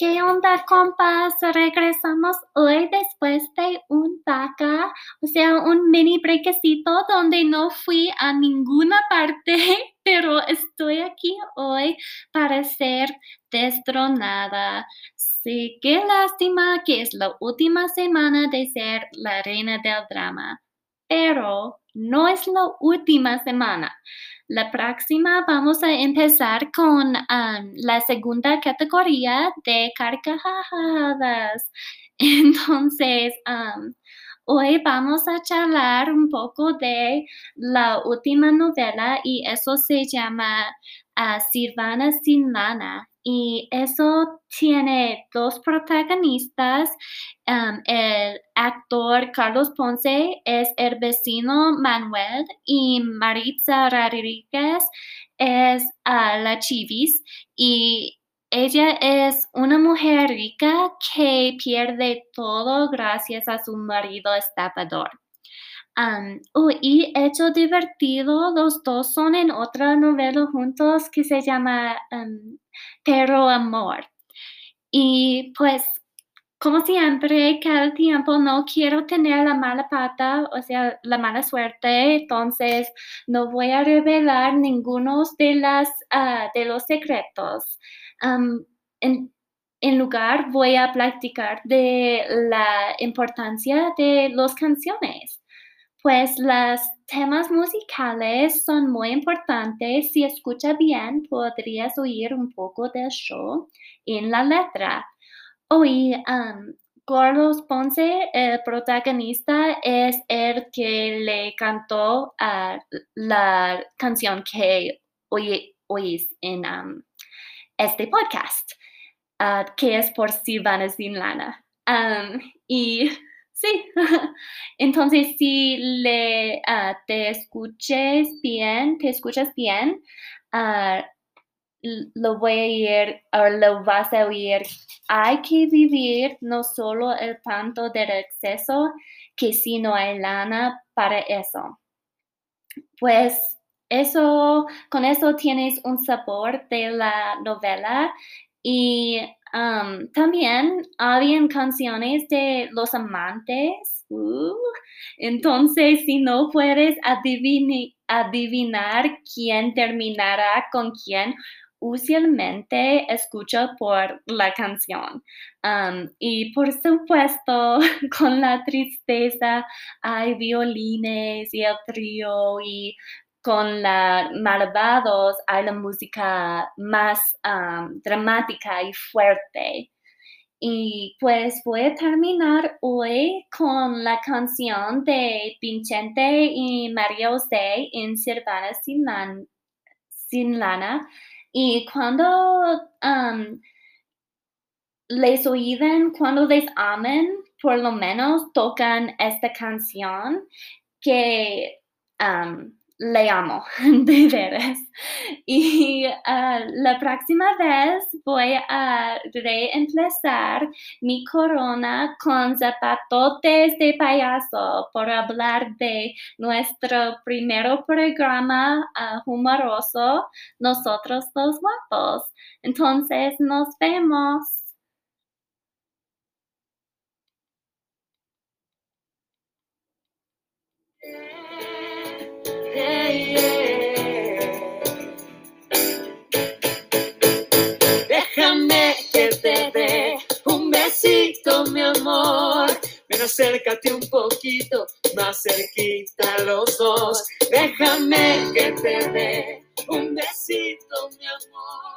¿Qué onda, compas? Regresamos hoy después de un vaca, o sea, un mini brequecito donde no fui a ninguna parte, pero estoy aquí hoy para ser destronada. Sí, qué lástima que es la última semana de ser la reina del drama, pero no es la última semana. La próxima vamos a empezar con la segunda categoría de carcajadas. Entonces, hoy vamos a charlar un poco de la última novela y eso se llama uh, Silvana sin lana. Y eso tiene dos protagonistas. Um, el actor Carlos Ponce es el vecino Manuel y Maritza Rodríguez es uh, la Chivis. Y ella es una mujer rica que pierde todo gracias a su marido estafador. Um, y hecho divertido, los dos son en otra novela juntos que se llama um, Pero Amor. Y pues, como siempre, cada tiempo no quiero tener la mala pata, o sea, la mala suerte, entonces no voy a revelar ninguno de, las, ah, de los secretos. En lugar, voy a platicar de la importancia de las canciones. Pues los temas musicales son muy importantes. Si escucha bien, podrías oír un poco del show en la letra. Hoy, um, Carlos Ponce, el protagonista, es el que le cantó la canción que hoy oís en este podcast, uh, que es por Lana. Um, y Sí, entonces si le, ah, te escuches bien, te escuchas bien, uh, lo voy a ir, o lo vas a oír. Hay que vivir no solo el tanto del exceso, que si no hay lana para eso. Pues eso, con eso tienes un sabor de la novela y también habían canciones de los amantes. Uh, entonces, si no puedes adivinar quién terminará con quién, usualmente escucho por la canción. y por supuesto, con la tristeza hay violines y el trío y con la Malvados hay la música más dramática y fuerte. Y pues voy a terminar hoy con la canción de Vincente y María José en Silvana sin, lana. Y cuando les oíden, cuando les amen, por lo menos tocan esta canción que le amo, de veras. Y ah, la próxima vez voy a reemplazar mi corona con zapatotes de payaso por hablar de nuestro primer programa uh, humoroso, Nosotros los guapos. Entonces, nos vemos. Acércate un poquito, más cerquita los dos. Déjame que te dé un besito, mi amor.